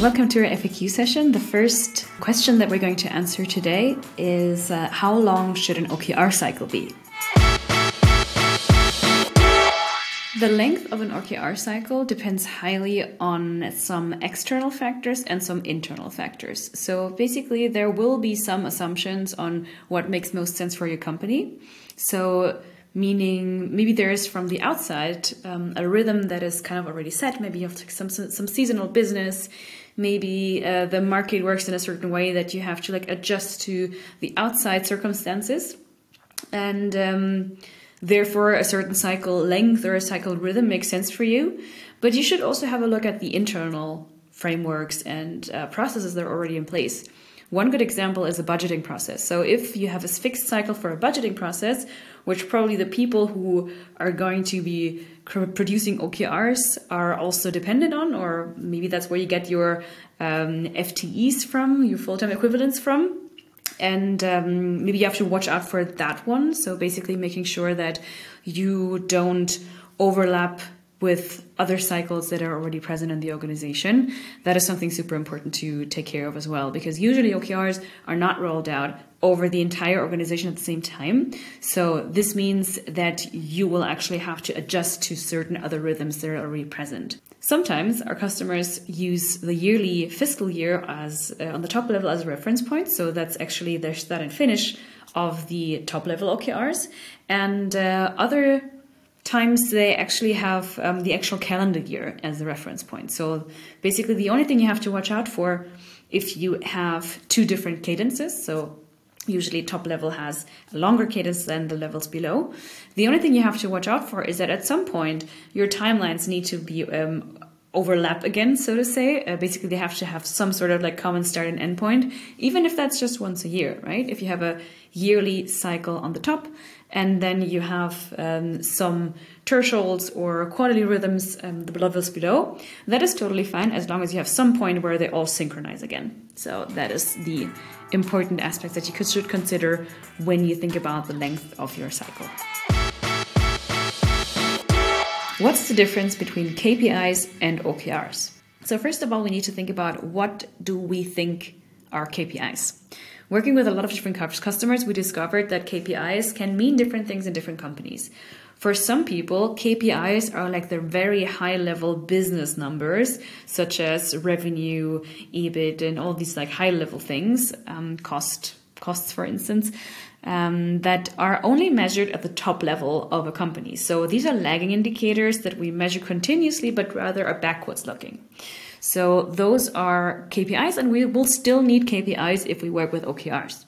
Welcome to our FAQ session. The first question that we're going to answer today is uh, How long should an OKR cycle be? The length of an OKR cycle depends highly on some external factors and some internal factors. So basically, there will be some assumptions on what makes most sense for your company. So meaning maybe there is from the outside um, a rhythm that is kind of already set. Maybe you have some some seasonal business. Maybe uh, the market works in a certain way that you have to like adjust to the outside circumstances, and um, Therefore, a certain cycle length or a cycle rhythm makes sense for you. But you should also have a look at the internal frameworks and uh, processes that are already in place. One good example is a budgeting process. So, if you have a fixed cycle for a budgeting process, which probably the people who are going to be producing OKRs are also dependent on, or maybe that's where you get your um, FTEs from, your full time equivalents from, and um, maybe you have to watch out for that one. So basically, making sure that you don't overlap with other cycles that are already present in the organization. That is something super important to take care of as well, because usually OKRs are not rolled out over the entire organization at the same time. So this means that you will actually have to adjust to certain other rhythms that are already present. Sometimes our customers use the yearly fiscal year as uh, on the top level as a reference point. So that's actually their start and finish of the top level OKRs. And uh, other times they actually have um, the actual calendar year as the reference point. So basically, the only thing you have to watch out for if you have two different cadences, so usually top level has a longer cadence than the levels below. The only thing you have to watch out for is that at some point your timelines need to be um, overlap again, so to say. Uh, basically, they have to have some sort of like common start and end point, even if that's just once a year, right? If you have a yearly cycle on the top, and then you have um, some tertials or quarterly rhythms, um, the below, that is totally fine as long as you have some point where they all synchronize again. So that is the important aspect that you should consider when you think about the length of your cycle. What's the difference between KPIs and OKRs? So first of all, we need to think about what do we think are KPIs. Working with a lot of different customers, we discovered that KPIs can mean different things in different companies. For some people, KPIs are like the very high level business numbers, such as revenue, EBIT, and all these like high level things, um, cost costs, for instance um, that are only measured at the top level of a company. So these are lagging indicators that we measure continuously, but rather are backwards looking. So those are KPIs, and we will still need KPIs if we work with OKRs.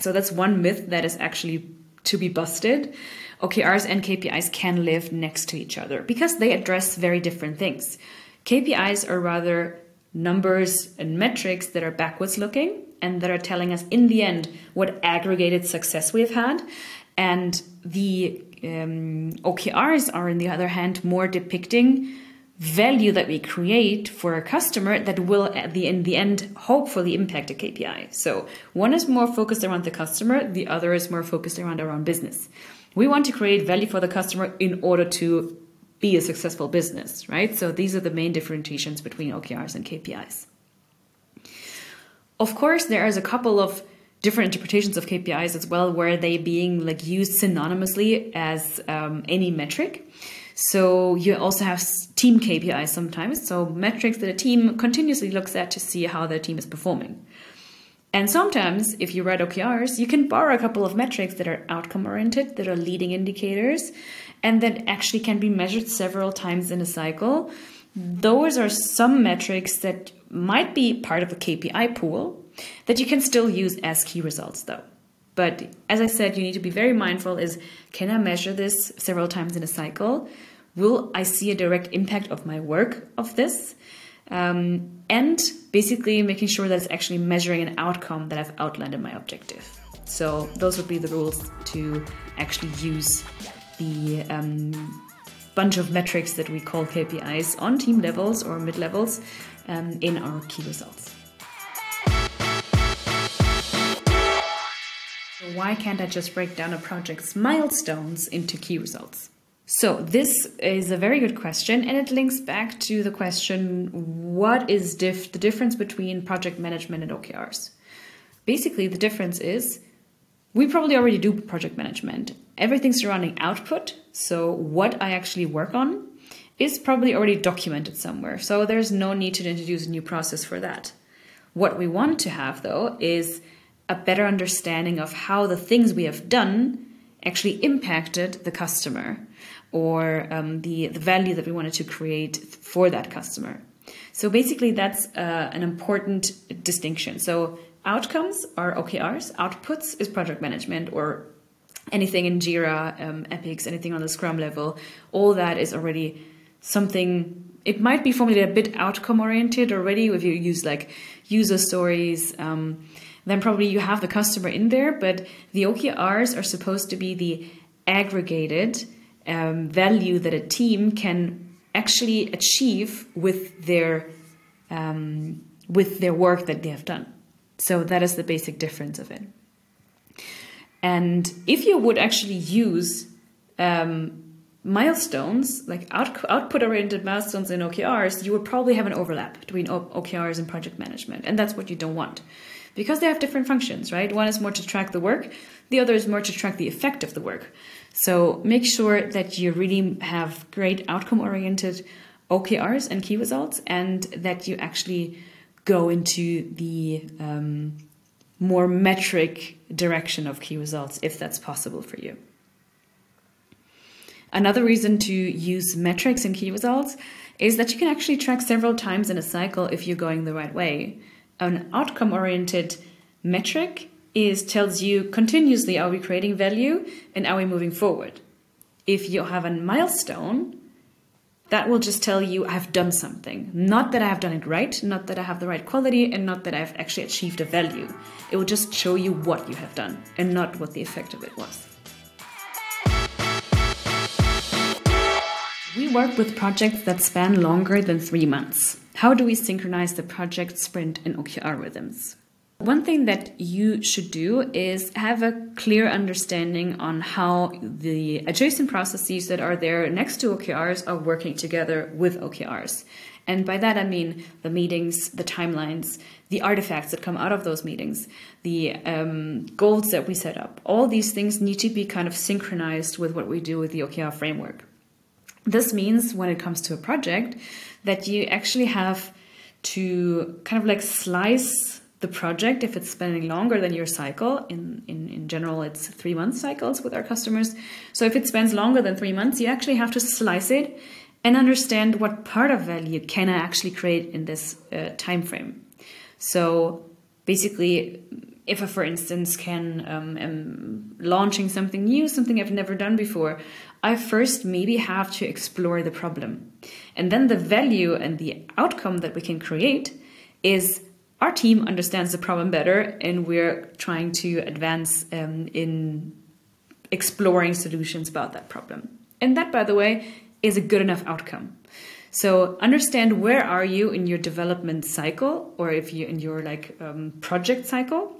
So that's one myth that is actually to be busted. OKRs and KPIs can live next to each other because they address very different things. KPIs are rather numbers and metrics that are backwards looking and that are telling us in the end what aggregated success we've had. And the um, OKRs are, on the other hand, more depicting value that we create for a customer that will at the in the end hopefully impact a KPI. So one is more focused around the customer, the other is more focused around our own business. We want to create value for the customer in order to be a successful business, right? So these are the main differentiations between OKRs and KPIs. Of course, there is a couple of different interpretations of KPIs as well, where they being like used synonymously as um, any metric. So you also have team KPIs sometimes, so metrics that a team continuously looks at to see how their team is performing. And sometimes, if you write OKRs, you can borrow a couple of metrics that are outcome oriented, that are leading indicators, and that actually can be measured several times in a cycle. Those are some metrics that might be part of a KPI pool that you can still use as key results though. But as I said, you need to be very mindful is can I measure this several times in a cycle? Will I see a direct impact of my work of this? Um, and basically making sure that it's actually measuring an outcome that I've outlined in my objective. So those would be the rules to actually use the um, bunch of metrics that we call KPIs on team levels or mid levels um, in our key results. Why can't I just break down a project's milestones into key results? So, this is a very good question, and it links back to the question what is dif- the difference between project management and OKRs? Basically, the difference is we probably already do project management. Everything surrounding output, so what I actually work on, is probably already documented somewhere. So, there's no need to introduce a new process for that. What we want to have, though, is a better understanding of how the things we have done actually impacted the customer or um, the, the value that we wanted to create for that customer. So basically, that's uh, an important distinction. So outcomes are OKRs, outputs is project management or anything in Jira, um, Epics, anything on the Scrum level. All that is already something. It might be formulated a bit outcome oriented already if you use like user stories. Um, then probably you have the customer in there, but the OKRs are supposed to be the aggregated um, value that a team can actually achieve with their um, with their work that they have done. So that is the basic difference of it. And if you would actually use um, milestones, like out, output oriented milestones in OKRs, you would probably have an overlap between OKRs and project management. And that's what you don't want because they have different functions, right? One is more to track the work, the other is more to track the effect of the work. So make sure that you really have great outcome oriented OKRs and key results and that you actually go into the um, more metric direction of key results if that's possible for you. Another reason to use metrics and key results is that you can actually track several times in a cycle if you're going the right way. An outcome oriented metric is tells you continuously are we creating value and are we moving forward. If you have a milestone, that will just tell you I've done something. Not that I have done it right, not that I have the right quality, and not that I've actually achieved a value. It will just show you what you have done and not what the effect of it was. We work with projects that span longer than three months. How do we synchronize the project, sprint, and OKR rhythms? One thing that you should do is have a clear understanding on how the adjacent processes that are there next to OKRs are working together with OKRs. And by that I mean the meetings, the timelines, the artifacts that come out of those meetings, the um, goals that we set up. All these things need to be kind of synchronized with what we do with the OKR framework. This means when it comes to a project that you actually have to kind of like slice the project if it's spending longer than your cycle. In, in in general it's three month cycles with our customers. So if it spends longer than three months you actually have to slice it and understand what part of value can i actually create in this uh, time frame. So basically if I, for instance, can um, am launching something new, something I've never done before, I first maybe have to explore the problem, and then the value and the outcome that we can create is our team understands the problem better and we're trying to advance um, in exploring solutions about that problem. And that, by the way, is a good enough outcome. So understand where are you in your development cycle, or if you're in your like um, project cycle,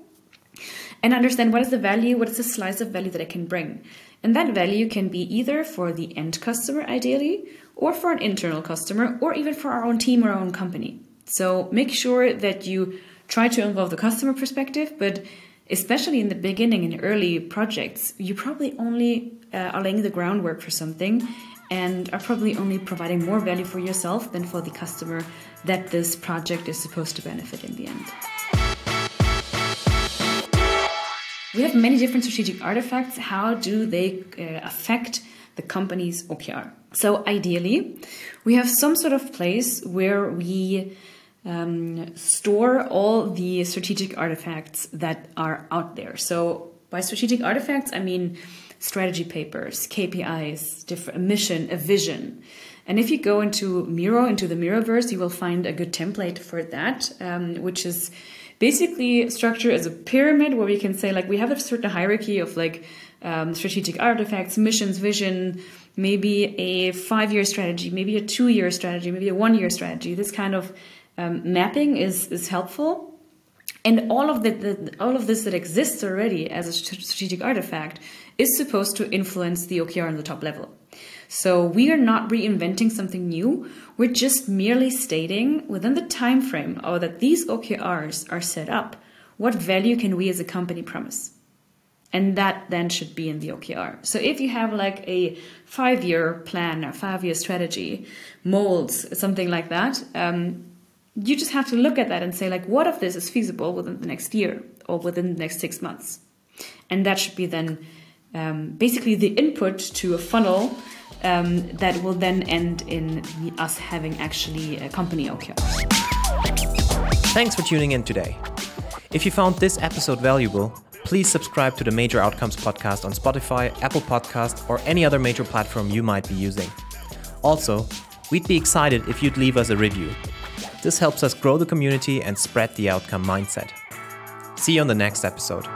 and understand what is the value, what is the slice of value that I can bring. And that value can be either for the end customer, ideally, or for an internal customer, or even for our own team or our own company. So make sure that you try to involve the customer perspective, but especially in the beginning in early projects, you probably only uh, are laying the groundwork for something and are probably only providing more value for yourself than for the customer that this project is supposed to benefit in the end. We have many different strategic artifacts. How do they uh, affect the company's OKR? So, ideally, we have some sort of place where we um, store all the strategic artifacts that are out there. So, by strategic artifacts, I mean strategy papers, KPIs, different, a mission, a vision. And if you go into Miro, into the Miroverse, you will find a good template for that, um, which is basically structure as a pyramid where we can say, like, we have a certain hierarchy of like um, strategic artifacts, missions, vision, maybe a five year strategy, maybe a two year strategy, maybe a one year strategy. This kind of um, mapping is is helpful and all of the, the, all of this that exists already as a strategic artifact is supposed to influence the OKR on the top level. So we are not reinventing something new. We're just merely stating within the time frame or that these OKRs are set up, what value can we as a company promise? And that then should be in the OKR. So if you have like a five year plan or five year strategy, molds, something like that, um, you just have to look at that and say, like, what of this is feasible within the next year or within the next six months? And that should be then um, basically the input to a funnel um, that will then end in us having actually a company OKR. Thanks for tuning in today. If you found this episode valuable, please subscribe to the Major Outcomes podcast on Spotify, Apple Podcast, or any other major platform you might be using. Also, we'd be excited if you'd leave us a review. This helps us grow the community and spread the outcome mindset. See you on the next episode.